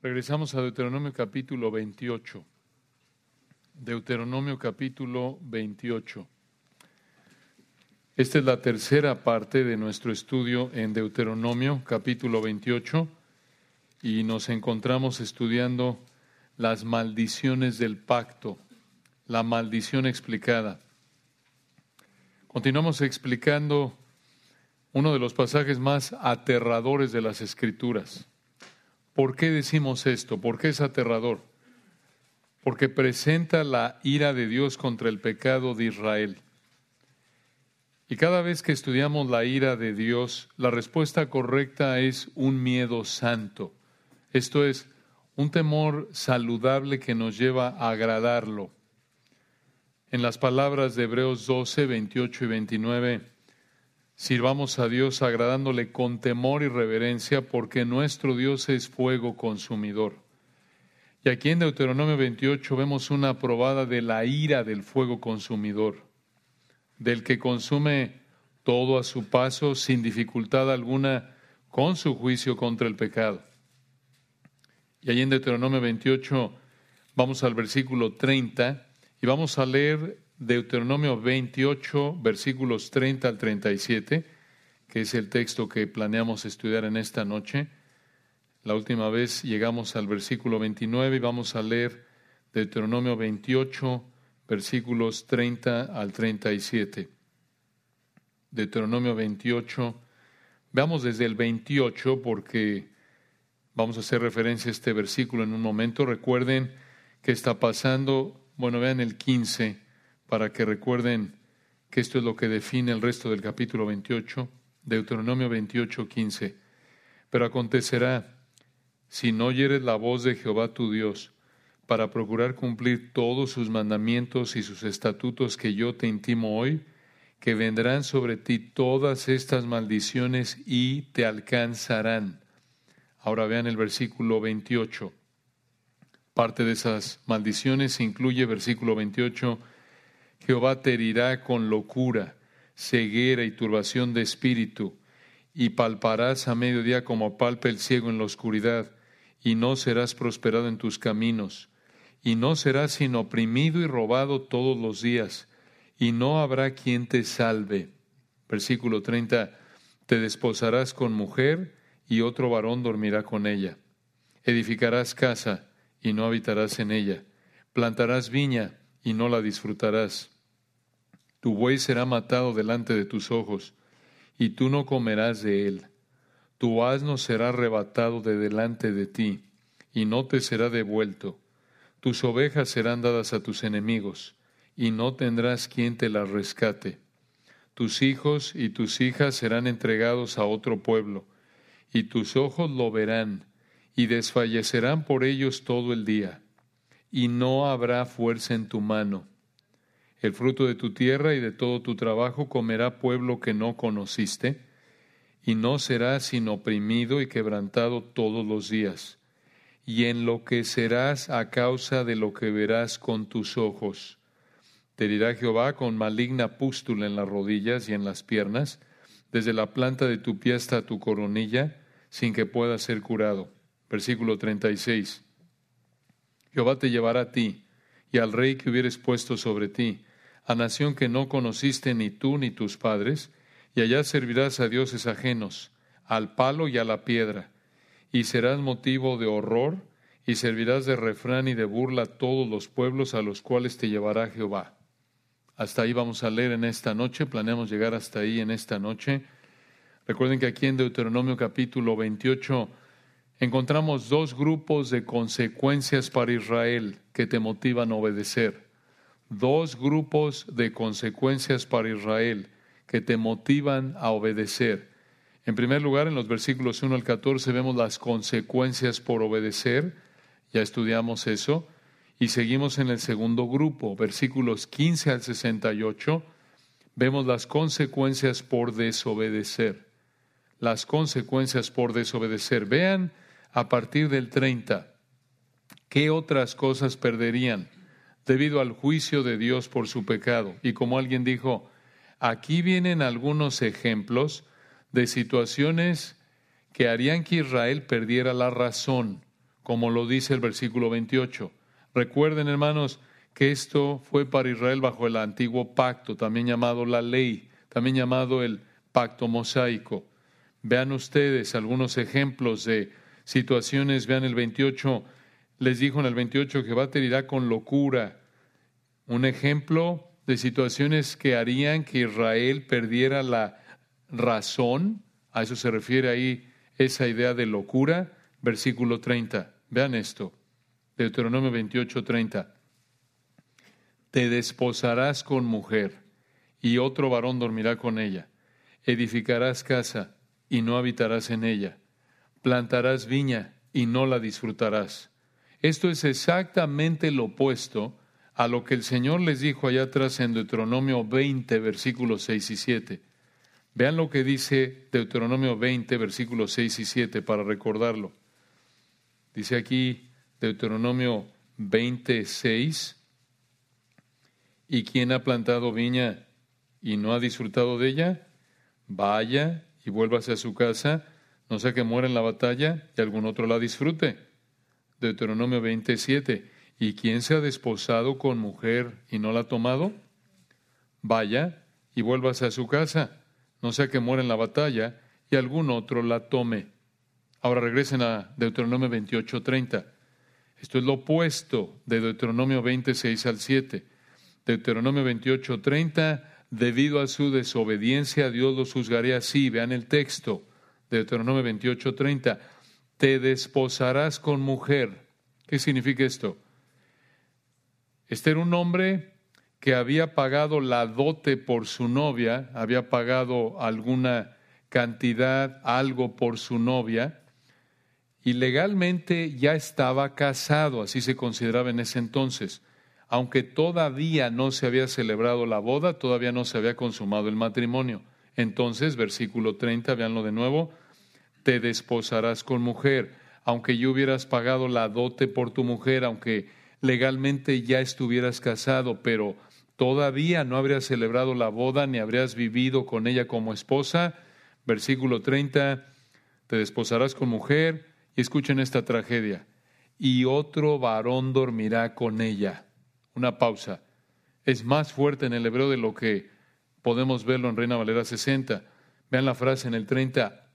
Regresamos a Deuteronomio capítulo 28. Deuteronomio capítulo 28. Esta es la tercera parte de nuestro estudio en Deuteronomio capítulo 28 y nos encontramos estudiando las maldiciones del pacto, la maldición explicada. Continuamos explicando uno de los pasajes más aterradores de las Escrituras. ¿Por qué decimos esto? ¿Por qué es aterrador? Porque presenta la ira de Dios contra el pecado de Israel. Y cada vez que estudiamos la ira de Dios, la respuesta correcta es un miedo santo. Esto es, un temor saludable que nos lleva a agradarlo. En las palabras de Hebreos 12, 28 y 29, Sirvamos a Dios agradándole con temor y reverencia, porque nuestro Dios es fuego consumidor. Y aquí en Deuteronomio 28 vemos una probada de la ira del fuego consumidor, del que consume todo a su paso sin dificultad alguna con su juicio contra el pecado. Y ahí en Deuteronomio 28 vamos al versículo 30 y vamos a leer Deuteronomio 28, versículos 30 al 37, que es el texto que planeamos estudiar en esta noche. La última vez llegamos al versículo 29 y vamos a leer Deuteronomio 28, versículos 30 al 37. Deuteronomio 28, veamos desde el 28 porque vamos a hacer referencia a este versículo en un momento. Recuerden que está pasando, bueno, vean el 15 para que recuerden que esto es lo que define el resto del capítulo 28, Deuteronomio 28, 15. Pero acontecerá, si no oyeres la voz de Jehová tu Dios, para procurar cumplir todos sus mandamientos y sus estatutos que yo te intimo hoy, que vendrán sobre ti todas estas maldiciones y te alcanzarán. Ahora vean el versículo 28. Parte de esas maldiciones incluye versículo 28 Jehová te herirá con locura, ceguera y turbación de espíritu, y palparás a mediodía como palpa el ciego en la oscuridad, y no serás prosperado en tus caminos, y no serás sino oprimido y robado todos los días, y no habrá quien te salve. Versículo 30. Te desposarás con mujer, y otro varón dormirá con ella. Edificarás casa, y no habitarás en ella. Plantarás viña, y no la disfrutarás. Tu buey será matado delante de tus ojos, y tú no comerás de él. Tu asno será arrebatado de delante de ti, y no te será devuelto. Tus ovejas serán dadas a tus enemigos, y no tendrás quien te las rescate. Tus hijos y tus hijas serán entregados a otro pueblo, y tus ojos lo verán, y desfallecerán por ellos todo el día y no habrá fuerza en tu mano. El fruto de tu tierra y de todo tu trabajo comerá pueblo que no conociste, y no serás sino oprimido y quebrantado todos los días, y enloquecerás a causa de lo que verás con tus ojos. Te dirá Jehová con maligna pústula en las rodillas y en las piernas, desde la planta de tu pie hasta tu coronilla, sin que pueda ser curado. Versículo 36. Jehová te llevará a ti y al rey que hubieres puesto sobre ti, a nación que no conociste ni tú ni tus padres, y allá servirás a dioses ajenos, al palo y a la piedra, y serás motivo de horror, y servirás de refrán y de burla a todos los pueblos a los cuales te llevará Jehová. Hasta ahí vamos a leer en esta noche, planeamos llegar hasta ahí en esta noche. Recuerden que aquí en Deuteronomio capítulo 28 encontramos dos grupos de consecuencias para Israel que te motivan a obedecer. Dos grupos de consecuencias para Israel que te motivan a obedecer. En primer lugar, en los versículos 1 al 14 vemos las consecuencias por obedecer, ya estudiamos eso, y seguimos en el segundo grupo, versículos 15 al 68, vemos las consecuencias por desobedecer. Las consecuencias por desobedecer. Vean a partir del 30. ¿Qué otras cosas perderían debido al juicio de Dios por su pecado? Y como alguien dijo, aquí vienen algunos ejemplos de situaciones que harían que Israel perdiera la razón como lo dice el versículo 28. Recuerden, hermanos, que esto fue para Israel bajo el antiguo pacto, también llamado la ley, también llamado el pacto mosaico. Vean ustedes algunos ejemplos de situaciones, vean el 28, les dijo en el 28, Jehová te dirá con locura. Un ejemplo de situaciones que harían que Israel perdiera la razón, a eso se refiere ahí esa idea de locura, versículo 30. Vean esto, Deuteronomio 28, 30. Te desposarás con mujer, y otro varón dormirá con ella. Edificarás casa, y no habitarás en ella. Plantarás viña, y no la disfrutarás. Esto es exactamente lo opuesto a lo que el Señor les dijo allá atrás en Deuteronomio 20, versículos 6 y 7. Vean lo que dice Deuteronomio 20, versículos 6 y 7 para recordarlo. Dice aquí Deuteronomio 26, ¿y quién ha plantado viña y no ha disfrutado de ella? Vaya y vuélvase a su casa, no sea que muera en la batalla y algún otro la disfrute. Deuteronomio 27, ¿y quién se ha desposado con mujer y no la ha tomado? Vaya y vuélvase a su casa, no sea que muera en la batalla y algún otro la tome. Ahora regresen a Deuteronomio 28, 30. Esto es lo opuesto de Deuteronomio 26 al 7. Deuteronomio 28, 30, debido a su desobediencia, Dios los juzgaría así. Vean el texto. Deuteronomio 28, 30. Te desposarás con mujer. ¿Qué significa esto? Este era un hombre que había pagado la dote por su novia, había pagado alguna cantidad, algo por su novia, y legalmente ya estaba casado, así se consideraba en ese entonces. Aunque todavía no se había celebrado la boda, todavía no se había consumado el matrimonio. Entonces, versículo 30, véanlo de nuevo, te desposarás con mujer, aunque yo hubieras pagado la dote por tu mujer, aunque legalmente ya estuvieras casado, pero todavía no habrías celebrado la boda ni habrías vivido con ella como esposa. Versículo 30, te desposarás con mujer, y escuchen esta tragedia. Y otro varón dormirá con ella. Una pausa. Es más fuerte en el hebreo de lo que podemos verlo en Reina Valera 60. Vean la frase en el 30.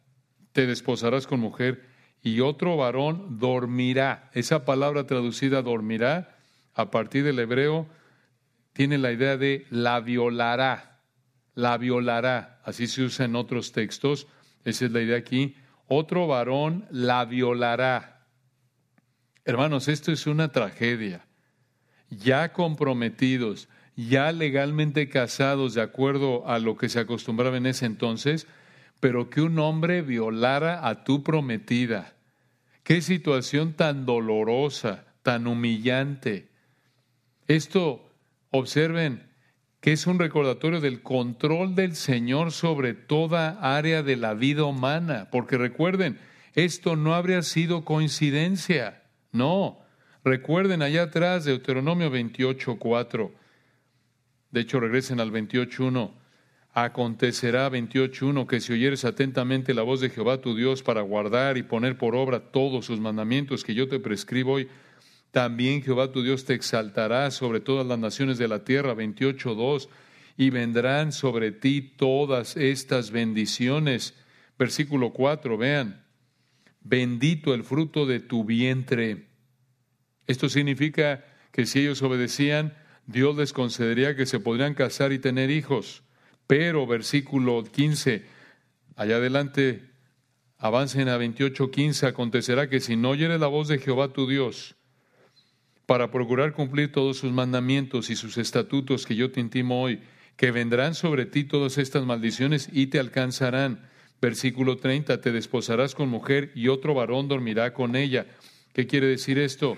Te desposarás con mujer y otro varón dormirá. Esa palabra traducida dormirá, a partir del hebreo, tiene la idea de la violará. La violará. Así se usa en otros textos. Esa es la idea aquí otro varón la violará. Hermanos, esto es una tragedia. Ya comprometidos, ya legalmente casados de acuerdo a lo que se acostumbraba en ese entonces, pero que un hombre violara a tu prometida. Qué situación tan dolorosa, tan humillante. Esto, observen, que es un recordatorio del control del Señor sobre toda área de la vida humana, porque recuerden, esto no habría sido coincidencia, no. Recuerden allá atrás Deuteronomio 28.4, de hecho regresen al 28.1, acontecerá 28.1 que si oyeres atentamente la voz de Jehová tu Dios para guardar y poner por obra todos sus mandamientos que yo te prescribo hoy, también Jehová tu Dios te exaltará sobre todas las naciones de la tierra, 28.2, y vendrán sobre ti todas estas bendiciones. Versículo 4, vean, bendito el fruto de tu vientre. Esto significa que si ellos obedecían, Dios les concedería que se podrían casar y tener hijos. Pero, versículo 15, allá adelante, avancen a 28.15, acontecerá que si no oyere la voz de Jehová tu Dios, para procurar cumplir todos sus mandamientos y sus estatutos que yo te intimo hoy, que vendrán sobre ti todas estas maldiciones y te alcanzarán. Versículo 30, te desposarás con mujer y otro varón dormirá con ella. ¿Qué quiere decir esto?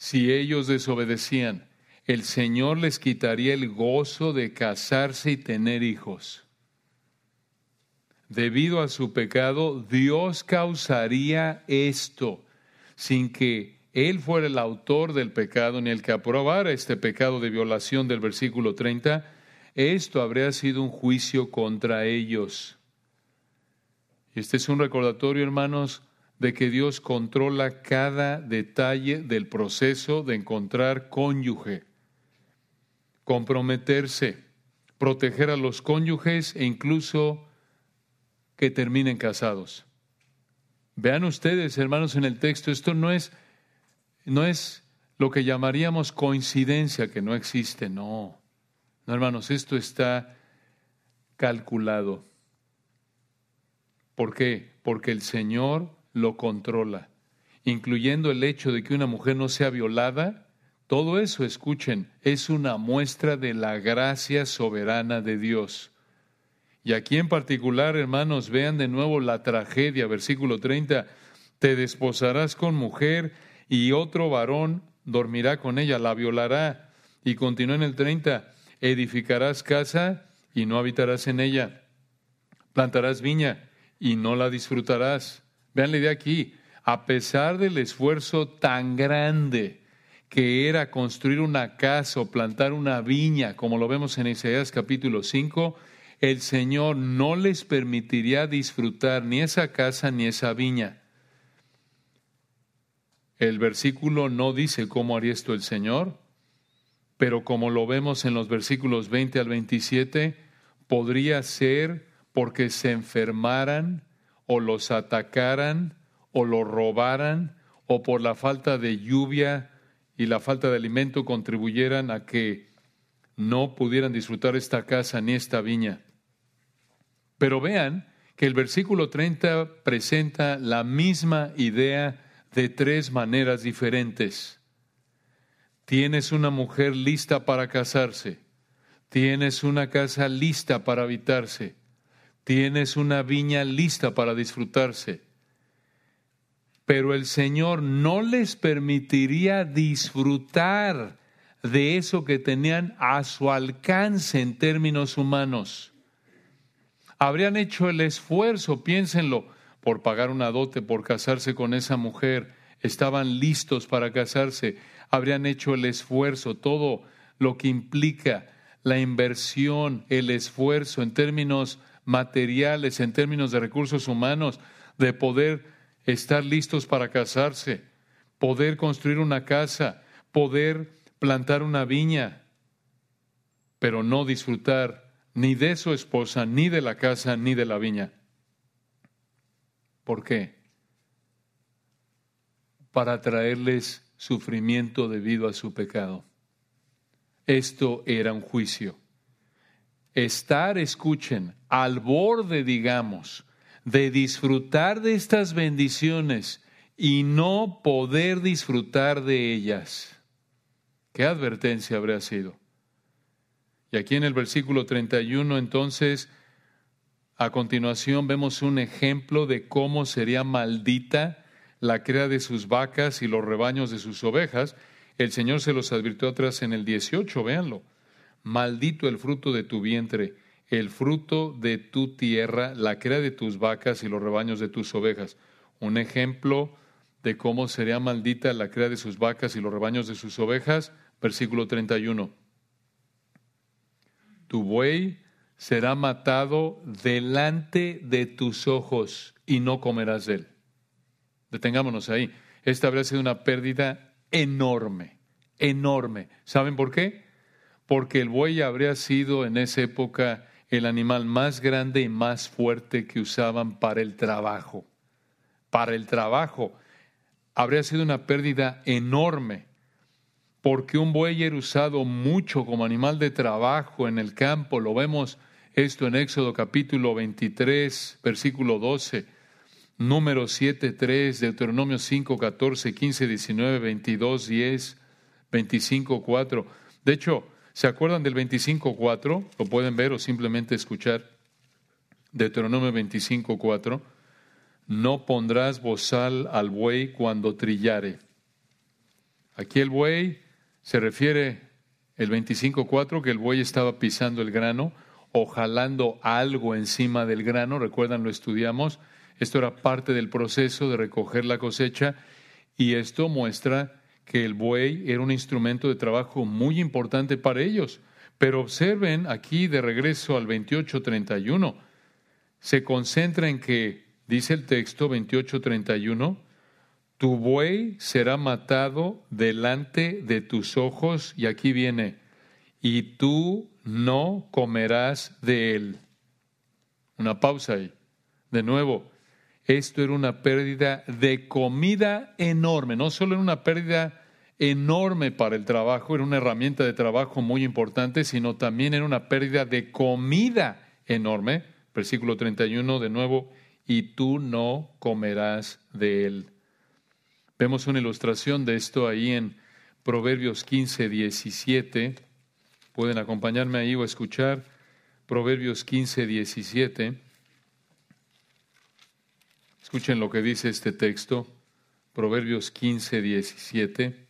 Si ellos desobedecían, el Señor les quitaría el gozo de casarse y tener hijos. Debido a su pecado, Dios causaría esto sin que él fuera el autor del pecado ni el que aprobara este pecado de violación del versículo 30, esto habría sido un juicio contra ellos. Este es un recordatorio, hermanos, de que Dios controla cada detalle del proceso de encontrar cónyuge, comprometerse, proteger a los cónyuges e incluso que terminen casados. Vean ustedes, hermanos, en el texto, esto no es, no es lo que llamaríamos coincidencia, que no existe, no. No, hermanos, esto está calculado. ¿Por qué? Porque el Señor lo controla, incluyendo el hecho de que una mujer no sea violada. Todo eso, escuchen, es una muestra de la gracia soberana de Dios. Y aquí en particular, hermanos, vean de nuevo la tragedia, versículo 30, te desposarás con mujer y otro varón dormirá con ella, la violará. Y continúa en el 30, edificarás casa y no habitarás en ella, plantarás viña y no la disfrutarás. Vean la idea aquí, a pesar del esfuerzo tan grande que era construir una casa o plantar una viña, como lo vemos en Isaías capítulo 5, el Señor no les permitiría disfrutar ni esa casa ni esa viña. El versículo no dice cómo haría esto el Señor, pero como lo vemos en los versículos 20 al 27, podría ser porque se enfermaran o los atacaran o los robaran o por la falta de lluvia y la falta de alimento contribuyeran a que no pudieran disfrutar esta casa ni esta viña. Pero vean que el versículo 30 presenta la misma idea de tres maneras diferentes. Tienes una mujer lista para casarse, tienes una casa lista para habitarse, tienes una viña lista para disfrutarse. Pero el Señor no les permitiría disfrutar de eso que tenían a su alcance en términos humanos. Habrían hecho el esfuerzo, piénsenlo, por pagar una dote, por casarse con esa mujer, estaban listos para casarse, habrían hecho el esfuerzo, todo lo que implica la inversión, el esfuerzo en términos materiales, en términos de recursos humanos, de poder estar listos para casarse, poder construir una casa, poder plantar una viña, pero no disfrutar ni de su esposa, ni de la casa, ni de la viña. ¿Por qué? Para traerles sufrimiento debido a su pecado. Esto era un juicio. Estar, escuchen, al borde, digamos, de disfrutar de estas bendiciones y no poder disfrutar de ellas. ¿Qué advertencia habría sido? Y aquí en el versículo 31, entonces, a continuación vemos un ejemplo de cómo sería maldita la cría de sus vacas y los rebaños de sus ovejas. El Señor se los advirtió atrás en el 18, véanlo. Maldito el fruto de tu vientre, el fruto de tu tierra, la cría de tus vacas y los rebaños de tus ovejas. Un ejemplo de cómo sería maldita la cría de sus vacas y los rebaños de sus ovejas, versículo 31 tu buey será matado delante de tus ojos y no comerás de él. Detengámonos ahí. Esta habría sido una pérdida enorme, enorme. ¿Saben por qué? Porque el buey habría sido en esa época el animal más grande y más fuerte que usaban para el trabajo. Para el trabajo habría sido una pérdida enorme porque un buey era usado mucho como animal de trabajo en el campo. Lo vemos esto en Éxodo capítulo 23, versículo 12, número 7, 3, Deuteronomio 5, 14, 15, 19, 22, 10, 25, 4. De hecho, ¿se acuerdan del 25, 4? Lo pueden ver o simplemente escuchar. Deuteronomio 25, 4. No pondrás bozal al buey cuando trillare. Aquí el buey se refiere el 25.4 que el buey estaba pisando el grano o jalando algo encima del grano, recuerdan, lo estudiamos, esto era parte del proceso de recoger la cosecha y esto muestra que el buey era un instrumento de trabajo muy importante para ellos. Pero observen aquí de regreso al 28.31, se concentra en que Dice el texto 28:31, tu buey será matado delante de tus ojos, y aquí viene, y tú no comerás de él. Una pausa ahí. De nuevo, esto era una pérdida de comida enorme, no solo era una pérdida enorme para el trabajo, era una herramienta de trabajo muy importante, sino también era una pérdida de comida enorme. Versículo 31 de nuevo, y tú no comerás de él. Vemos una ilustración de esto ahí en Proverbios 15, 17. Pueden acompañarme ahí o escuchar Proverbios 15, 17. Escuchen lo que dice este texto, Proverbios 15, 17.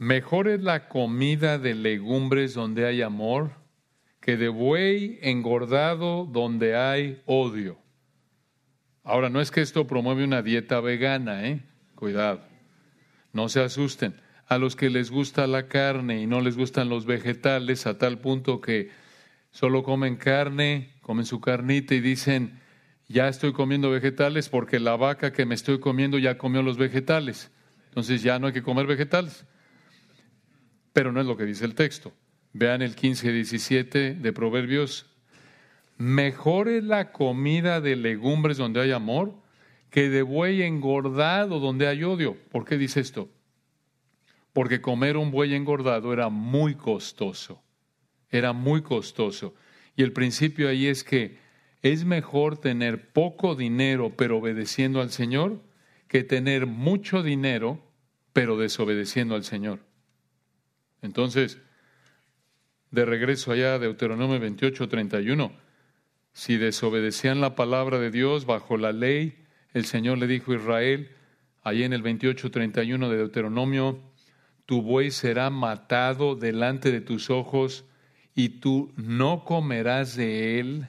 Mejor es la comida de legumbres donde hay amor que de buey engordado donde hay odio. Ahora, no es que esto promueve una dieta vegana, ¿eh? Cuidado. No se asusten. A los que les gusta la carne y no les gustan los vegetales, a tal punto que solo comen carne, comen su carnita y dicen, ya estoy comiendo vegetales porque la vaca que me estoy comiendo ya comió los vegetales. Entonces ya no hay que comer vegetales pero no es lo que dice el texto. Vean el 15-17 de Proverbios. Mejor es la comida de legumbres donde hay amor que de buey engordado donde hay odio. ¿Por qué dice esto? Porque comer un buey engordado era muy costoso. Era muy costoso. Y el principio ahí es que es mejor tener poco dinero pero obedeciendo al Señor que tener mucho dinero pero desobedeciendo al Señor. Entonces, de regreso allá, Deuteronomio 28, 31, si desobedecían la palabra de Dios bajo la ley, el Señor le dijo a Israel, allí en el 28, 31 de Deuteronomio, tu buey será matado delante de tus ojos y tú no comerás de él.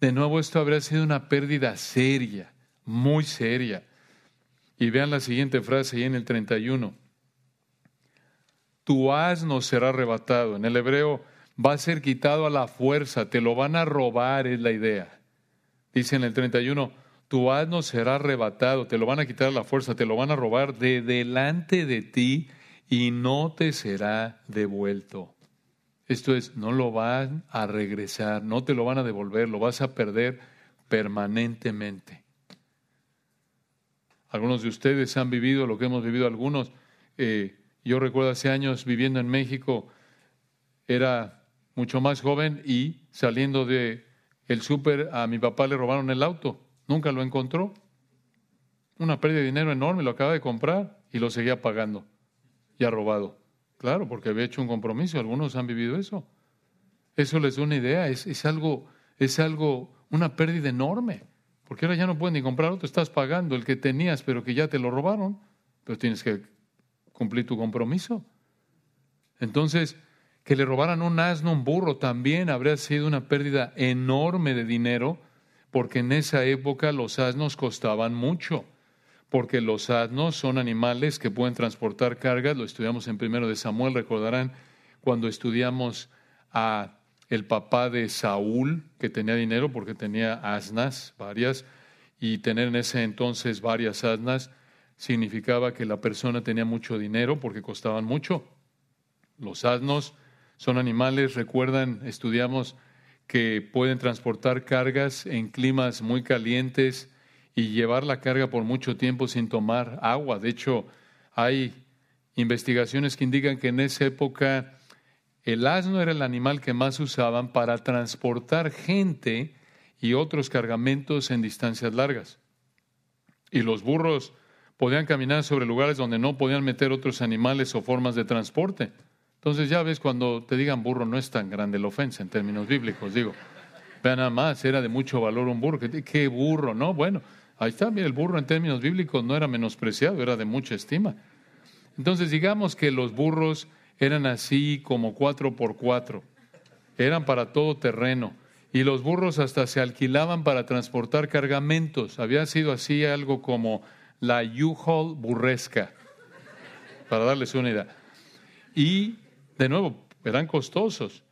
De nuevo, esto habría sido una pérdida seria, muy seria. Y vean la siguiente frase ahí en el 31 tu asno será arrebatado. En el hebreo va a ser quitado a la fuerza, te lo van a robar, es la idea. Dice en el 31, tu asno será arrebatado, te lo van a quitar a la fuerza, te lo van a robar de delante de ti y no te será devuelto. Esto es, no lo van a regresar, no te lo van a devolver, lo vas a perder permanentemente. Algunos de ustedes han vivido lo que hemos vivido algunos. Eh, yo recuerdo hace años viviendo en México, era mucho más joven y saliendo de el súper a mi papá le robaron el auto. Nunca lo encontró. Una pérdida de dinero enorme, lo acaba de comprar y lo seguía pagando. Ya robado. Claro, porque había hecho un compromiso. Algunos han vivido eso. Eso les da una idea. Es, es algo, es algo, una pérdida enorme. Porque ahora ya no puedes ni comprar otro. Estás pagando el que tenías, pero que ya te lo robaron. Pero tienes que cumplir tu compromiso. Entonces, que le robaran un asno, un burro, también habría sido una pérdida enorme de dinero, porque en esa época los asnos costaban mucho, porque los asnos son animales que pueden transportar cargas, lo estudiamos en primero de Samuel, recordarán cuando estudiamos a el papá de Saúl, que tenía dinero porque tenía asnas varias, y tener en ese entonces varias asnas, significaba que la persona tenía mucho dinero porque costaban mucho. Los asnos son animales, recuerdan, estudiamos que pueden transportar cargas en climas muy calientes y llevar la carga por mucho tiempo sin tomar agua. De hecho, hay investigaciones que indican que en esa época el asno era el animal que más usaban para transportar gente y otros cargamentos en distancias largas. Y los burros podían caminar sobre lugares donde no podían meter otros animales o formas de transporte. Entonces ya ves, cuando te digan burro no es tan grande la ofensa en términos bíblicos, digo. Vean nada más, era de mucho valor un burro. ¿Qué burro? No, bueno, ahí está, mira, el burro en términos bíblicos no era menospreciado, era de mucha estima. Entonces digamos que los burros eran así como cuatro por cuatro, eran para todo terreno. Y los burros hasta se alquilaban para transportar cargamentos. Había sido así algo como la U-Haul burresca, para darles una idea. Y, de nuevo, eran costosos.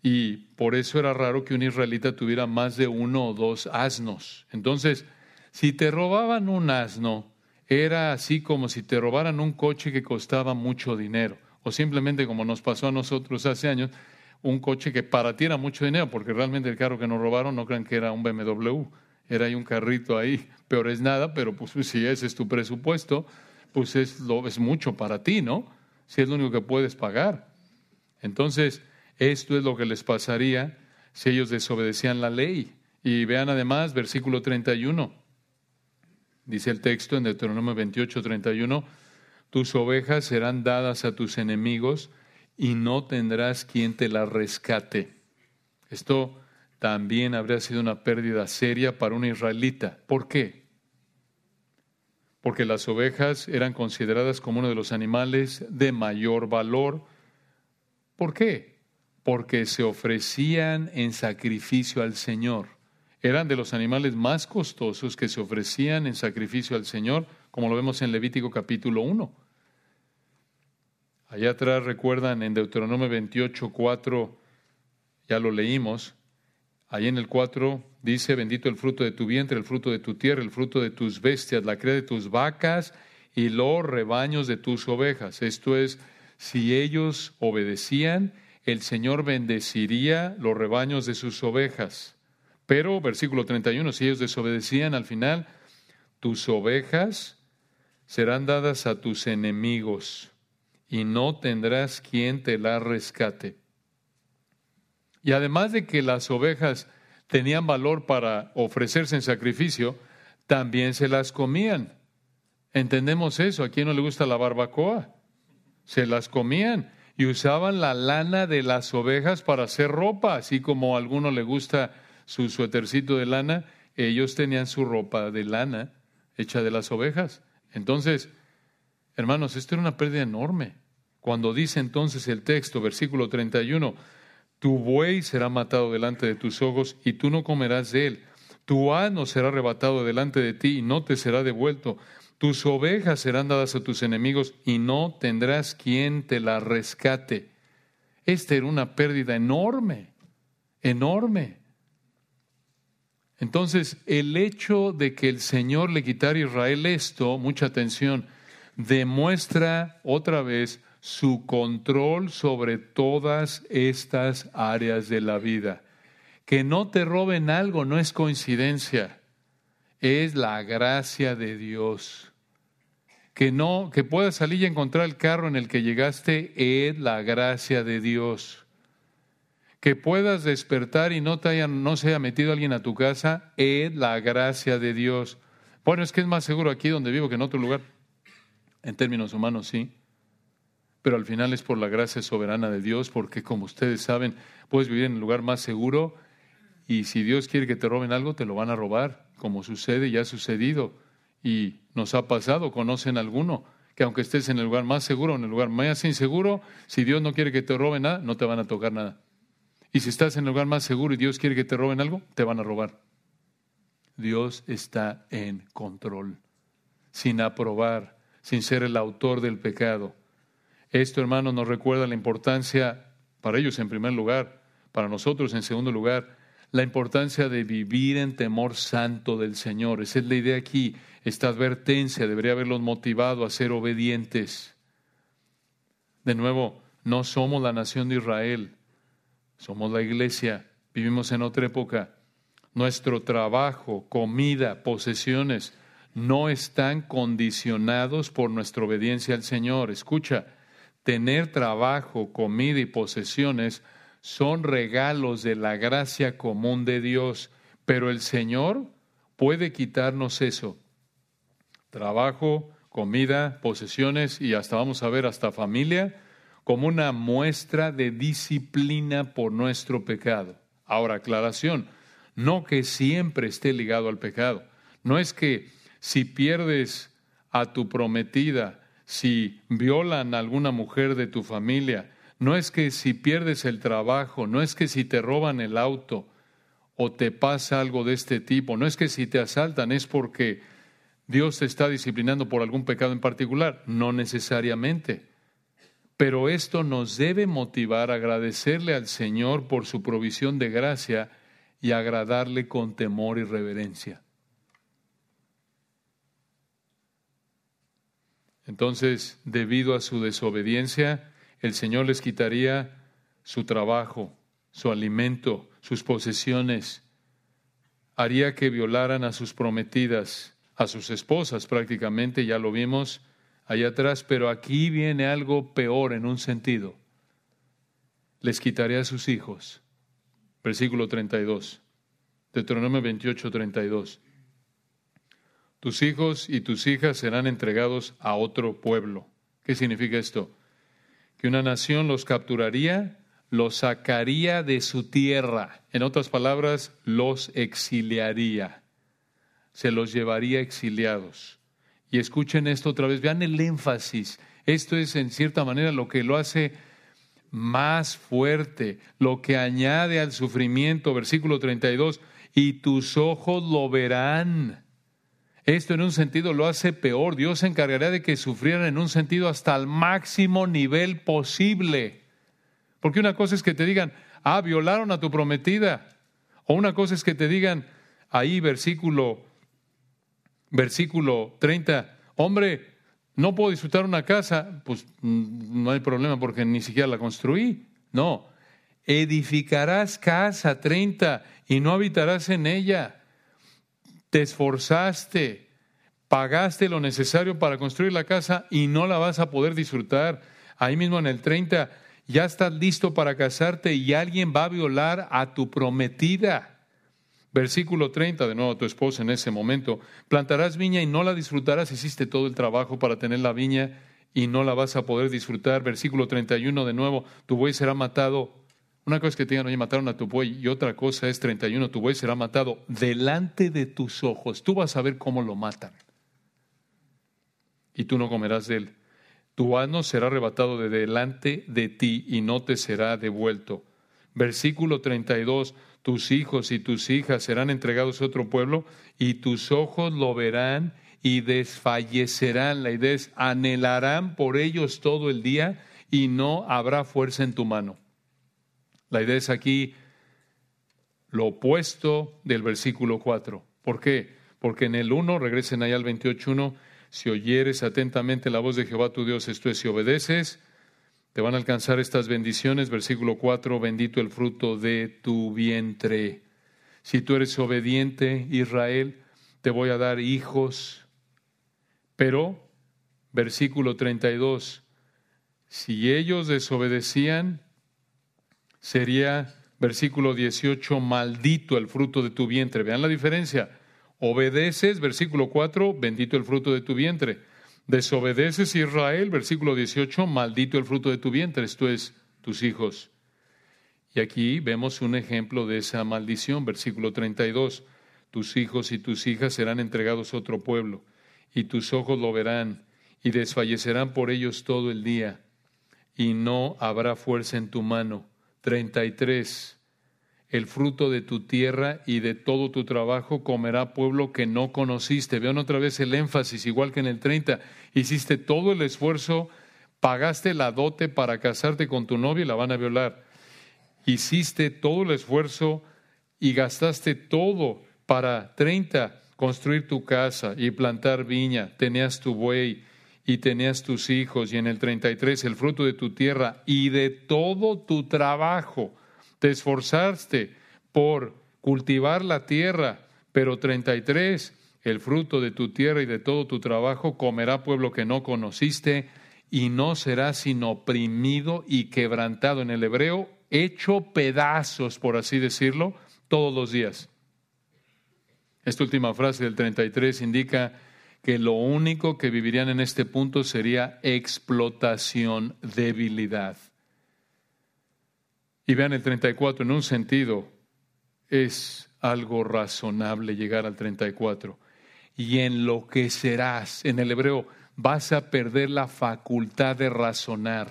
Y por eso era raro que un israelita tuviera más de uno o dos asnos. Entonces, si te robaban un asno, era así como si te robaran un coche que costaba mucho dinero. O simplemente como nos pasó a nosotros hace años, un coche que para ti era mucho dinero, porque realmente el carro que nos robaron no crean que era un BMW, era un carrito ahí, peor es nada, pero pues si ese es tu presupuesto, pues es, lo, es mucho para ti, ¿no? Si es lo único que puedes pagar. Entonces, esto es lo que les pasaría si ellos desobedecían la ley. Y vean además versículo 31. Dice el texto en Deuteronomio 28, 31, tus ovejas serán dadas a tus enemigos y no tendrás quien te la rescate. Esto también habría sido una pérdida seria para un israelita. ¿Por qué? Porque las ovejas eran consideradas como uno de los animales de mayor valor. ¿Por qué? Porque se ofrecían en sacrificio al Señor. Eran de los animales más costosos que se ofrecían en sacrificio al Señor, como lo vemos en Levítico capítulo 1. Allá atrás recuerdan en Deuteronomio 28, 4, ya lo leímos, ahí en el 4 dice, bendito el fruto de tu vientre, el fruto de tu tierra, el fruto de tus bestias, la cría de tus vacas y los rebaños de tus ovejas. Esto es, si ellos obedecían, el Señor bendeciría los rebaños de sus ovejas. Pero, versículo 31, si ellos desobedecían al final, tus ovejas serán dadas a tus enemigos y no tendrás quien te la rescate. Y además de que las ovejas tenían valor para ofrecerse en sacrificio, también se las comían. Entendemos eso. ¿A quién no le gusta la barbacoa? Se las comían y usaban la lana de las ovejas para hacer ropa, así como a alguno le gusta su suétercito de lana, ellos tenían su ropa de lana hecha de las ovejas. Entonces, Hermanos, esto era una pérdida enorme. Cuando dice entonces el texto, versículo 31, tu buey será matado delante de tus ojos y tú no comerás de él. Tu ano será arrebatado delante de ti y no te será devuelto. Tus ovejas serán dadas a tus enemigos y no tendrás quien te la rescate. Esta era una pérdida enorme, enorme. Entonces, el hecho de que el Señor le quitara a Israel esto, mucha atención, demuestra otra vez su control sobre todas estas áreas de la vida. Que no te roben algo no es coincidencia, es la gracia de Dios. Que no, que puedas salir y encontrar el carro en el que llegaste es la gracia de Dios. Que puedas despertar y no te haya, no se haya metido alguien a tu casa es la gracia de Dios. Bueno, es que es más seguro aquí donde vivo que en otro lugar. En términos humanos, sí. Pero al final es por la gracia soberana de Dios, porque como ustedes saben, puedes vivir en el lugar más seguro y si Dios quiere que te roben algo, te lo van a robar, como sucede y ha sucedido. Y nos ha pasado, conocen alguno, que aunque estés en el lugar más seguro, en el lugar más inseguro, si Dios no quiere que te roben nada, no te van a tocar nada. Y si estás en el lugar más seguro y Dios quiere que te roben algo, te van a robar. Dios está en control, sin aprobar sin ser el autor del pecado. Esto, hermano, nos recuerda la importancia, para ellos en primer lugar, para nosotros en segundo lugar, la importancia de vivir en temor santo del Señor. Esa es la idea aquí. Esta advertencia debería haberlos motivado a ser obedientes. De nuevo, no somos la nación de Israel, somos la iglesia, vivimos en otra época. Nuestro trabajo, comida, posesiones, no están condicionados por nuestra obediencia al Señor. Escucha, tener trabajo, comida y posesiones son regalos de la gracia común de Dios, pero el Señor puede quitarnos eso. Trabajo, comida, posesiones y hasta vamos a ver hasta familia como una muestra de disciplina por nuestro pecado. Ahora, aclaración, no que siempre esté ligado al pecado. No es que si pierdes a tu prometida, si violan a alguna mujer de tu familia, no es que si pierdes el trabajo, no es que si te roban el auto o te pasa algo de este tipo, no es que si te asaltan, es porque Dios te está disciplinando por algún pecado en particular, no necesariamente. Pero esto nos debe motivar a agradecerle al Señor por su provisión de gracia y agradarle con temor y reverencia. Entonces, debido a su desobediencia, el Señor les quitaría su trabajo, su alimento, sus posesiones, haría que violaran a sus prometidas, a sus esposas prácticamente, ya lo vimos allá atrás, pero aquí viene algo peor en un sentido. Les quitaré a sus hijos. Versículo 32. Deuteronomio 28, 32. Tus hijos y tus hijas serán entregados a otro pueblo. ¿Qué significa esto? Que una nación los capturaría los sacaría de su tierra. En otras palabras, los exiliaría. Se los llevaría exiliados. Y escuchen esto otra vez, vean el énfasis. Esto es en cierta manera lo que lo hace más fuerte, lo que añade al sufrimiento, versículo 32, y tus ojos lo verán. Esto en un sentido lo hace peor. Dios se encargará de que sufrieran en un sentido hasta el máximo nivel posible. Porque una cosa es que te digan, ah, violaron a tu prometida. O una cosa es que te digan, ahí versículo, versículo 30, hombre, no puedo disfrutar una casa, pues mm, no hay problema porque ni siquiera la construí. No, edificarás casa 30 y no habitarás en ella. Te esforzaste, pagaste lo necesario para construir la casa y no la vas a poder disfrutar. Ahí mismo en el 30 ya estás listo para casarte y alguien va a violar a tu prometida. Versículo 30, de nuevo tu esposa en ese momento, plantarás viña y no la disfrutarás, hiciste todo el trabajo para tener la viña y no la vas a poder disfrutar. Versículo 31, de nuevo, tu buey será matado. Una cosa es que te digan, oye, mataron a tu buey, y otra cosa es 31, tu buey será matado delante de tus ojos. Tú vas a ver cómo lo matan. Y tú no comerás de él. Tu asno será arrebatado de delante de ti y no te será devuelto. Versículo 32, tus hijos y tus hijas serán entregados a otro pueblo y tus ojos lo verán y desfallecerán. La idea es, anhelarán por ellos todo el día y no habrá fuerza en tu mano. La idea es aquí lo opuesto del versículo 4. ¿Por qué? Porque en el 1, regresen allá al 28.1, si oyeres atentamente la voz de Jehová tu Dios, esto es, si obedeces, te van a alcanzar estas bendiciones. Versículo 4, bendito el fruto de tu vientre. Si tú eres obediente, Israel, te voy a dar hijos. Pero, versículo 32, si ellos desobedecían, sería, versículo 18, maldito el fruto de tu vientre. Vean la diferencia. Obedeces, versículo 4, bendito el fruto de tu vientre. Desobedeces Israel, versículo 18, maldito el fruto de tu vientre, esto es, tus hijos. Y aquí vemos un ejemplo de esa maldición, versículo 32. Tus hijos y tus hijas serán entregados a otro pueblo, y tus ojos lo verán, y desfallecerán por ellos todo el día, y no habrá fuerza en tu mano. 33 el fruto de tu tierra y de todo tu trabajo comerá pueblo que no conociste. Vean otra vez el énfasis, igual que en el 30. Hiciste todo el esfuerzo, pagaste la dote para casarte con tu novia y la van a violar. Hiciste todo el esfuerzo y gastaste todo para 30 construir tu casa y plantar viña. Tenías tu buey y tenías tus hijos y en el 33 el fruto de tu tierra y de todo tu trabajo te esforzaste por cultivar la tierra, pero 33, el fruto de tu tierra y de todo tu trabajo comerá pueblo que no conociste y no será sino oprimido y quebrantado en el hebreo, hecho pedazos, por así decirlo, todos los días. Esta última frase del 33 indica que lo único que vivirían en este punto sería explotación, debilidad. Y vean el 34, en un sentido es algo razonable llegar al 34. Y enloquecerás, en el hebreo, vas a perder la facultad de razonar.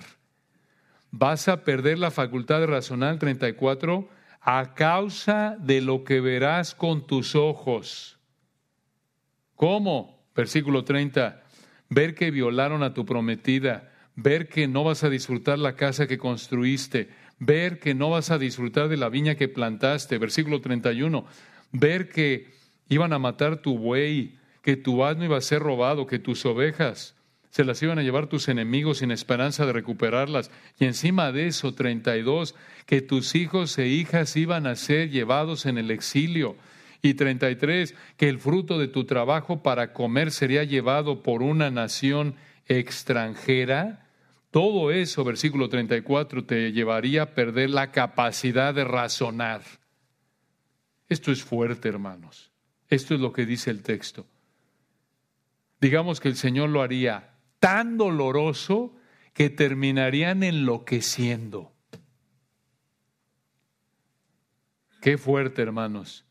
Vas a perder la facultad de razonar, 34, a causa de lo que verás con tus ojos. ¿Cómo? Versículo 30, ver que violaron a tu prometida, ver que no vas a disfrutar la casa que construiste, ver que no vas a disfrutar de la viña que plantaste, versículo 31, ver que iban a matar tu buey, que tu asno iba a ser robado, que tus ovejas se las iban a llevar tus enemigos sin esperanza de recuperarlas. Y encima de eso, 32, que tus hijos e hijas iban a ser llevados en el exilio. Y 33, que el fruto de tu trabajo para comer sería llevado por una nación extranjera. Todo eso, versículo 34, te llevaría a perder la capacidad de razonar. Esto es fuerte, hermanos. Esto es lo que dice el texto. Digamos que el Señor lo haría tan doloroso que terminarían enloqueciendo. Qué fuerte, hermanos.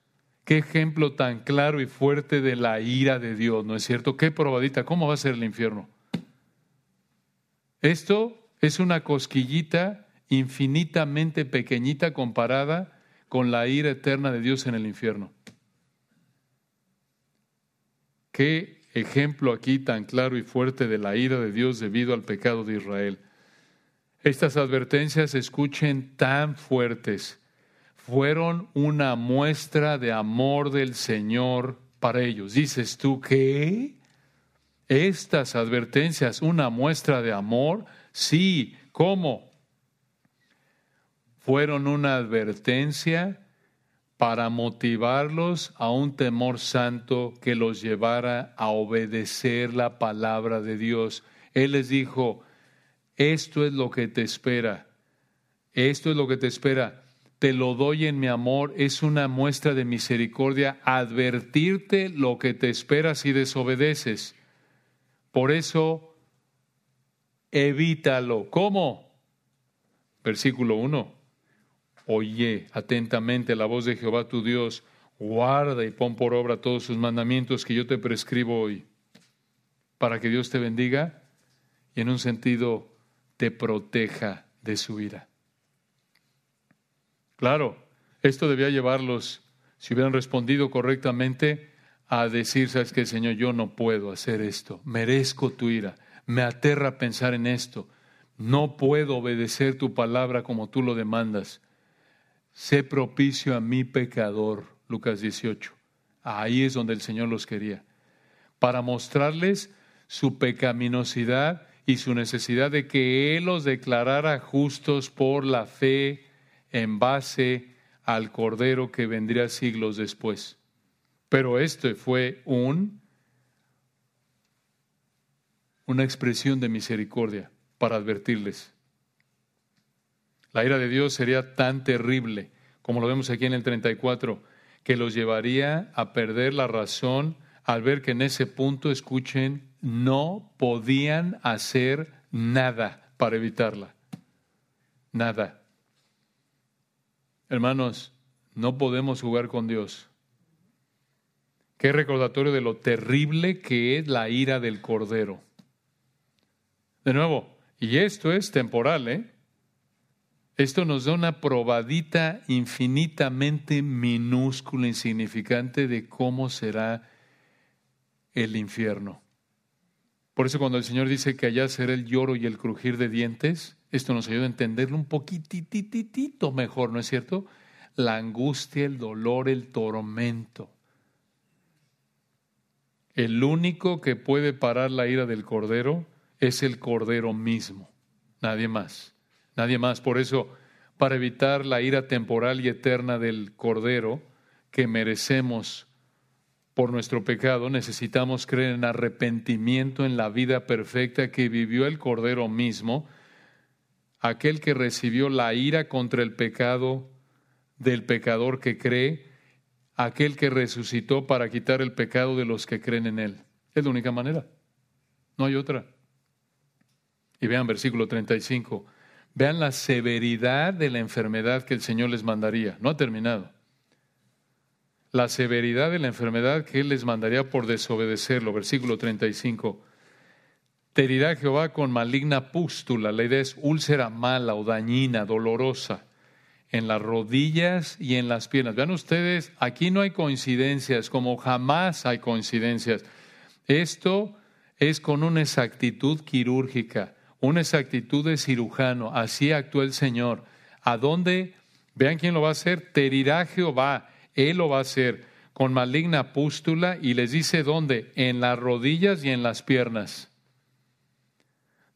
Qué ejemplo tan claro y fuerte de la ira de Dios, ¿no es cierto? Qué probadita. ¿Cómo va a ser el infierno? Esto es una cosquillita infinitamente pequeñita comparada con la ira eterna de Dios en el infierno. Qué ejemplo aquí tan claro y fuerte de la ira de Dios debido al pecado de Israel. Estas advertencias, escuchen, tan fuertes, fueron una muestra de amor del Señor para ellos. Dices tú, ¿qué? Estas advertencias, una muestra de amor, sí, ¿cómo? Fueron una advertencia para motivarlos a un temor santo que los llevara a obedecer la palabra de Dios. Él les dijo, esto es lo que te espera, esto es lo que te espera, te lo doy en mi amor, es una muestra de misericordia advertirte lo que te espera si desobedeces. Por eso, evítalo. ¿Cómo? Versículo 1 oye atentamente la voz de Jehová tu Dios, guarda y pon por obra todos sus mandamientos que yo te prescribo hoy, para que Dios te bendiga y en un sentido te proteja de su ira. Claro, esto debía llevarlos, si hubieran respondido correctamente, a decir, sabes que Señor, yo no puedo hacer esto, merezco tu ira, me aterra pensar en esto, no puedo obedecer tu palabra como tú lo demandas. Sé propicio a mi pecador, Lucas 18. Ahí es donde el Señor los quería, para mostrarles su pecaminosidad y su necesidad de que Él los declarara justos por la fe en base al Cordero que vendría siglos después. Pero este fue un, una expresión de misericordia para advertirles. La ira de Dios sería tan terrible, como lo vemos aquí en el 34, que los llevaría a perder la razón al ver que en ese punto, escuchen, no podían hacer nada para evitarla. Nada. Hermanos, no podemos jugar con Dios. Qué recordatorio de lo terrible que es la ira del Cordero. De nuevo, y esto es temporal, ¿eh? Esto nos da una probadita infinitamente minúscula, insignificante de cómo será el infierno. Por eso cuando el Señor dice que allá será el lloro y el crujir de dientes, esto nos ayuda a entenderlo un poquititito mejor, ¿no es cierto? La angustia, el dolor, el tormento. El único que puede parar la ira del Cordero es el Cordero mismo, nadie más. Nadie más. Por eso, para evitar la ira temporal y eterna del Cordero que merecemos por nuestro pecado, necesitamos creer en arrepentimiento en la vida perfecta que vivió el Cordero mismo, aquel que recibió la ira contra el pecado del pecador que cree, aquel que resucitó para quitar el pecado de los que creen en él. Es la única manera. No hay otra. Y vean versículo 35. Vean la severidad de la enfermedad que el Señor les mandaría. No ha terminado. La severidad de la enfermedad que Él les mandaría por desobedecerlo. Versículo 35. Te herirá Jehová con maligna pústula. La idea es úlcera mala o dañina, dolorosa, en las rodillas y en las piernas. Vean ustedes, aquí no hay coincidencias, como jamás hay coincidencias. Esto es con una exactitud quirúrgica una exactitud de cirujano. Así actuó el Señor. ¿A dónde? Vean quién lo va a hacer. Te herirá Jehová. Él lo va a hacer con maligna pústula y les dice dónde. En las rodillas y en las piernas.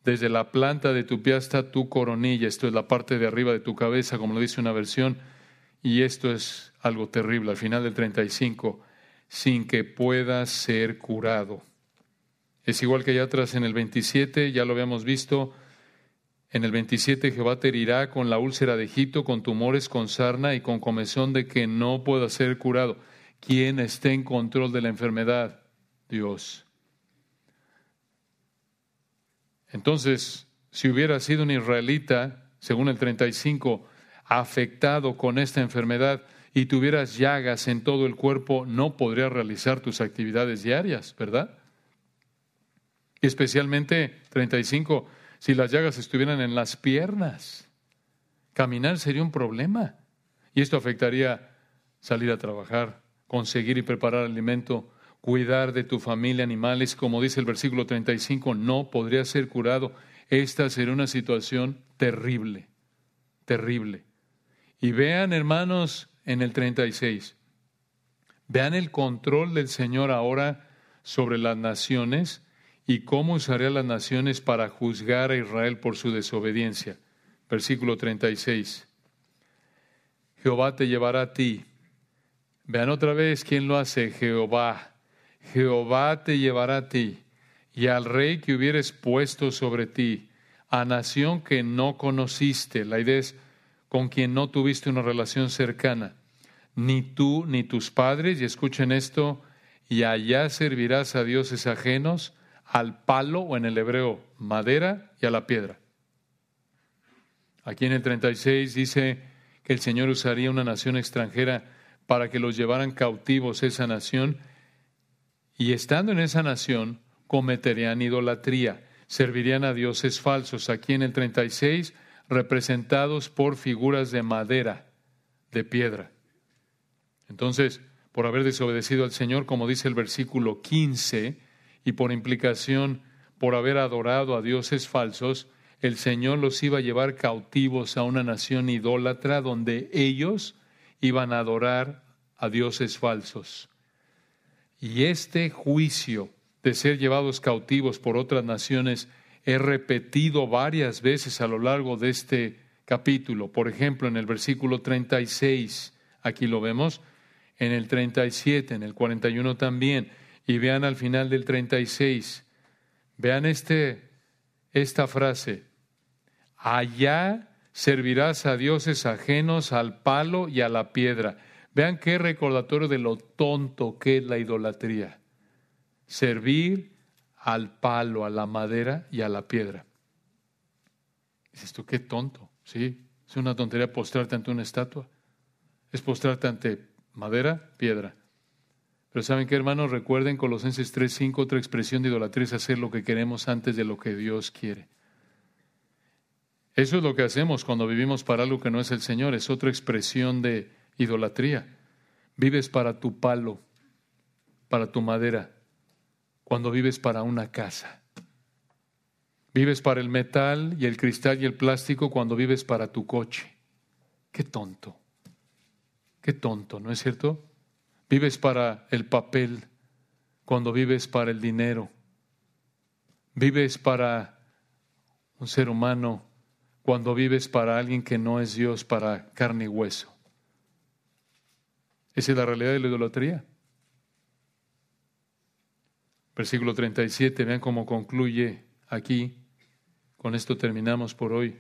Desde la planta de tu pie hasta tu coronilla. Esto es la parte de arriba de tu cabeza, como lo dice una versión. Y esto es algo terrible. Al final del 35, sin que puedas ser curado. Es igual que allá atrás en el 27, ya lo habíamos visto. En el 27 Jehová te herirá con la úlcera de Egipto, con tumores, con sarna y con comezón de que no pueda ser curado. ¿Quién esté en control de la enfermedad? Dios. Entonces, si hubiera sido un israelita, según el 35, afectado con esta enfermedad y tuvieras llagas en todo el cuerpo, no podrías realizar tus actividades diarias, ¿verdad? Y especialmente 35, si las llagas estuvieran en las piernas, caminar sería un problema. Y esto afectaría salir a trabajar, conseguir y preparar alimento, cuidar de tu familia, animales, como dice el versículo 35, no podría ser curado. Esta sería una situación terrible, terrible. Y vean, hermanos, en el 36, vean el control del Señor ahora sobre las naciones ¿Y cómo usaría las naciones para juzgar a Israel por su desobediencia? Versículo 36. Jehová te llevará a ti. Vean otra vez quién lo hace, Jehová. Jehová te llevará a ti y al rey que hubieres puesto sobre ti, a nación que no conociste. La idea es con quien no tuviste una relación cercana, ni tú ni tus padres, y escuchen esto, y allá servirás a dioses ajenos al palo o en el hebreo madera y a la piedra. Aquí en el 36 dice que el Señor usaría una nación extranjera para que los llevaran cautivos esa nación y estando en esa nación cometerían idolatría, servirían a dioses falsos. Aquí en el 36 representados por figuras de madera, de piedra. Entonces, por haber desobedecido al Señor, como dice el versículo 15, y por implicación por haber adorado a dioses falsos, el Señor los iba a llevar cautivos a una nación idólatra donde ellos iban a adorar a dioses falsos. Y este juicio de ser llevados cautivos por otras naciones es repetido varias veces a lo largo de este capítulo. Por ejemplo, en el versículo 36, aquí lo vemos, en el 37, en el 41 también. Y vean al final del 36, vean este, esta frase, allá servirás a dioses ajenos al palo y a la piedra. Vean qué recordatorio de lo tonto que es la idolatría. Servir al palo, a la madera y a la piedra. Dices tú, qué tonto, ¿sí? Es una tontería postrarte ante una estatua. Es postrarte ante madera, piedra. Pero ¿saben qué, hermanos? Recuerden Colosenses 3.5, otra expresión de idolatría es hacer lo que queremos antes de lo que Dios quiere. Eso es lo que hacemos cuando vivimos para algo que no es el Señor, es otra expresión de idolatría. Vives para tu palo, para tu madera, cuando vives para una casa. Vives para el metal y el cristal y el plástico cuando vives para tu coche. Qué tonto, qué tonto, ¿no es cierto? Vives para el papel cuando vives para el dinero. Vives para un ser humano cuando vives para alguien que no es Dios, para carne y hueso. Esa es la realidad de la idolatría. Versículo 37, vean cómo concluye aquí. Con esto terminamos por hoy.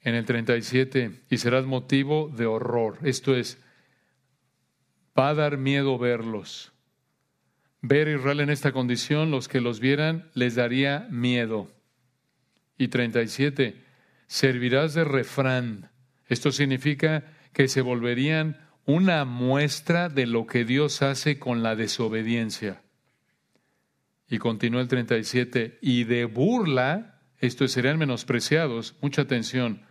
En el 37, y serás motivo de horror. Esto es, Va a dar miedo verlos. Ver Israel en esta condición, los que los vieran, les daría miedo. Y 37, servirás de refrán. Esto significa que se volverían una muestra de lo que Dios hace con la desobediencia. Y continúa el 37, y de burla, estos serían menospreciados, mucha atención,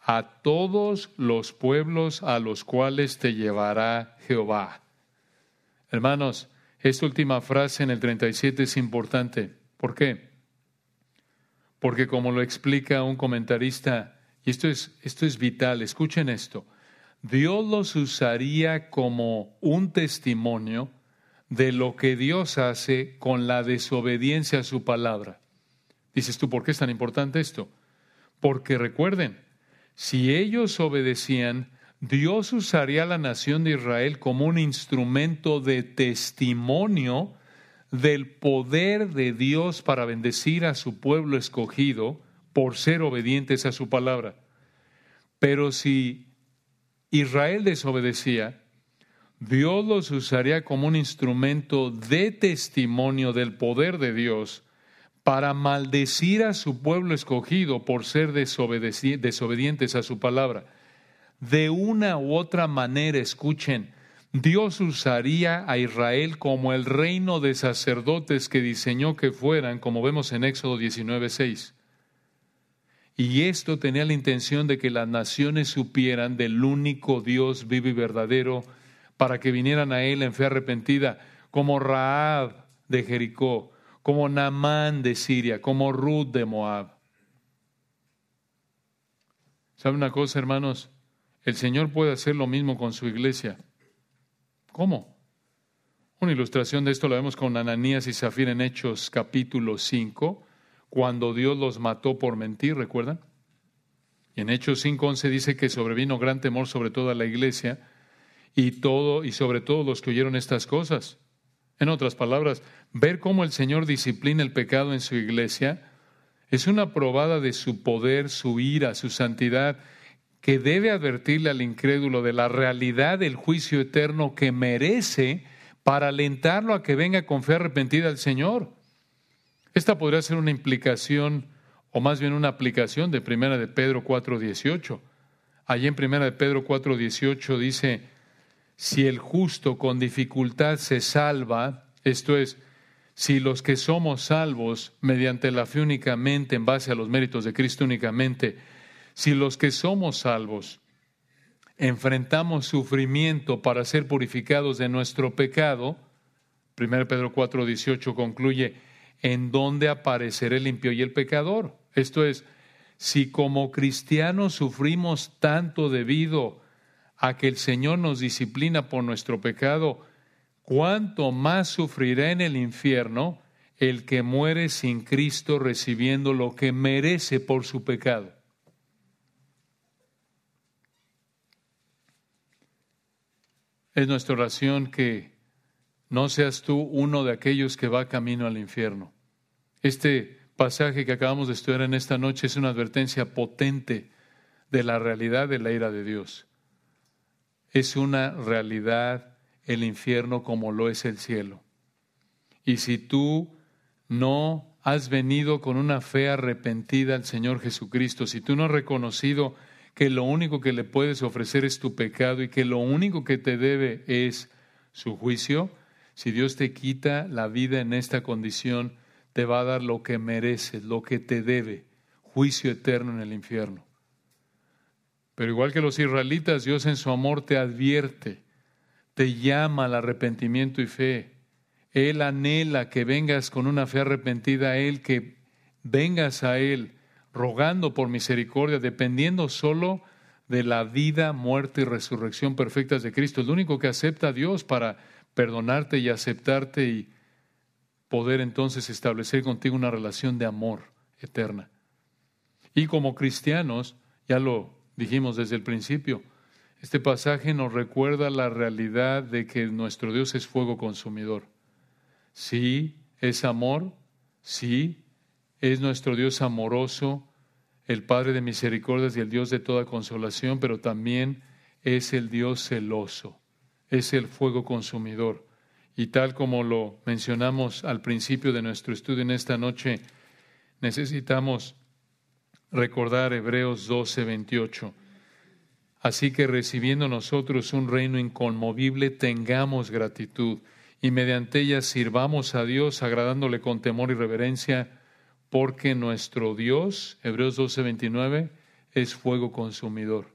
a todos los pueblos a los cuales te llevará Jehová. Hermanos, esta última frase en el 37 es importante. ¿Por qué? porque como lo explica un comentarista, y esto es, esto es vital, escuchen esto, Dios los usaría como un testimonio de lo que Dios hace con la desobediencia a su palabra. Dices tú, ¿por qué es tan importante esto? Porque recuerden, si ellos obedecían, Dios usaría a la nación de Israel como un instrumento de testimonio del poder de Dios para bendecir a su pueblo escogido por ser obedientes a su palabra. Pero si Israel desobedecía, Dios los usaría como un instrumento de testimonio del poder de Dios para maldecir a su pueblo escogido por ser desobedientes a su palabra. De una u otra manera, escuchen, Dios usaría a Israel como el reino de sacerdotes que diseñó que fueran, como vemos en Éxodo 19:6. Y esto tenía la intención de que las naciones supieran del único Dios vivo y verdadero, para que vinieran a Él en fe arrepentida, como Raab de Jericó, como Naamán de Siria, como Ruth de Moab. ¿Sabe una cosa, hermanos? El Señor puede hacer lo mismo con su iglesia. ¿Cómo? Una ilustración de esto la vemos con Ananías y Zafira en Hechos capítulo 5, cuando Dios los mató por mentir, ¿recuerdan? Y en Hechos 5:11 dice que sobrevino gran temor sobre toda la iglesia y todo y sobre todo los que oyeron estas cosas. En otras palabras, ver cómo el Señor disciplina el pecado en su iglesia es una probada de su poder, su ira, su santidad que debe advertirle al incrédulo de la realidad del juicio eterno que merece para alentarlo a que venga con fe arrepentida al Señor. Esta podría ser una implicación, o más bien una aplicación de Primera de Pedro 4.18. Allí en Primera de Pedro 4.18 dice, si el justo con dificultad se salva, esto es, si los que somos salvos mediante la fe únicamente, en base a los méritos de Cristo únicamente, si los que somos salvos enfrentamos sufrimiento para ser purificados de nuestro pecado, 1 Pedro 4, 18 concluye, ¿en dónde aparecerá el limpio y el pecador? Esto es, si como cristianos sufrimos tanto debido a que el Señor nos disciplina por nuestro pecado, ¿cuánto más sufrirá en el infierno el que muere sin Cristo recibiendo lo que merece por su pecado? Es nuestra oración que no seas tú uno de aquellos que va camino al infierno. Este pasaje que acabamos de estudiar en esta noche es una advertencia potente de la realidad de la ira de Dios. Es una realidad el infierno como lo es el cielo. Y si tú no has venido con una fe arrepentida al Señor Jesucristo, si tú no has reconocido que lo único que le puedes ofrecer es tu pecado y que lo único que te debe es su juicio, si Dios te quita la vida en esta condición, te va a dar lo que mereces, lo que te debe, juicio eterno en el infierno. Pero igual que los israelitas, Dios en su amor te advierte, te llama al arrepentimiento y fe. Él anhela que vengas con una fe arrepentida a Él, que vengas a Él rogando por misericordia, dependiendo solo de la vida, muerte y resurrección perfectas de Cristo. Es lo único que acepta a Dios para perdonarte y aceptarte y poder entonces establecer contigo una relación de amor eterna. Y como cristianos, ya lo dijimos desde el principio, este pasaje nos recuerda la realidad de que nuestro Dios es fuego consumidor. Sí, es amor, sí, es nuestro Dios amoroso, el Padre de misericordias y el Dios de toda consolación, pero también es el Dios celoso, es el fuego consumidor. Y tal como lo mencionamos al principio de nuestro estudio en esta noche, necesitamos recordar Hebreos 12, 28. Así que recibiendo nosotros un reino inconmovible, tengamos gratitud y mediante ella sirvamos a Dios agradándole con temor y reverencia porque nuestro Dios, Hebreos 12:29, es fuego consumidor.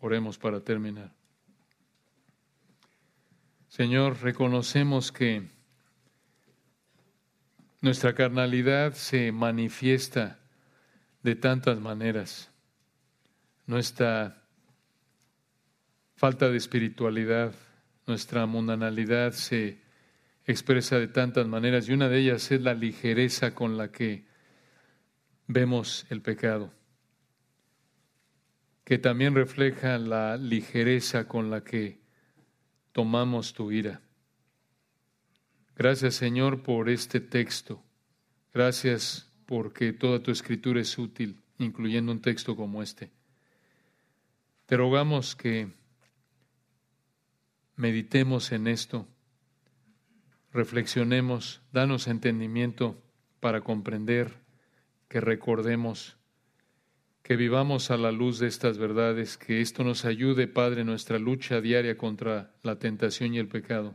Oremos para terminar. Señor, reconocemos que Nuestra carnalidad se manifiesta de tantas maneras. Nuestra falta de espiritualidad, nuestra mundanalidad se expresa de tantas maneras y una de ellas es la ligereza con la que vemos el pecado, que también refleja la ligereza con la que tomamos tu ira. Gracias Señor por este texto. Gracias porque toda tu escritura es útil, incluyendo un texto como este. Te rogamos que meditemos en esto, reflexionemos, danos entendimiento para comprender, que recordemos, que vivamos a la luz de estas verdades, que esto nos ayude, Padre, en nuestra lucha diaria contra la tentación y el pecado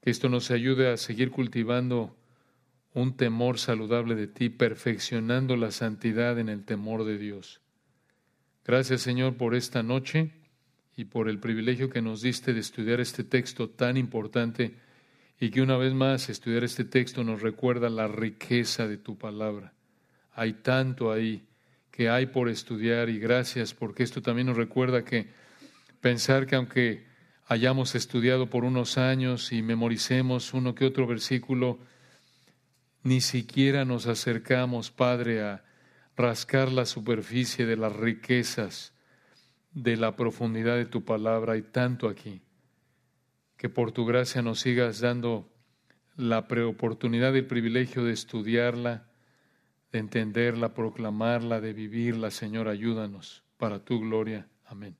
que esto nos ayude a seguir cultivando un temor saludable de ti, perfeccionando la santidad en el temor de Dios. Gracias Señor por esta noche y por el privilegio que nos diste de estudiar este texto tan importante y que una vez más estudiar este texto nos recuerda la riqueza de tu palabra. Hay tanto ahí que hay por estudiar y gracias porque esto también nos recuerda que pensar que aunque hayamos estudiado por unos años y memoricemos uno que otro versículo, ni siquiera nos acercamos, Padre, a rascar la superficie de las riquezas, de la profundidad de tu palabra. Hay tanto aquí. Que por tu gracia nos sigas dando la preoportunidad y el privilegio de estudiarla, de entenderla, proclamarla, de vivirla. Señor, ayúdanos para tu gloria. Amén.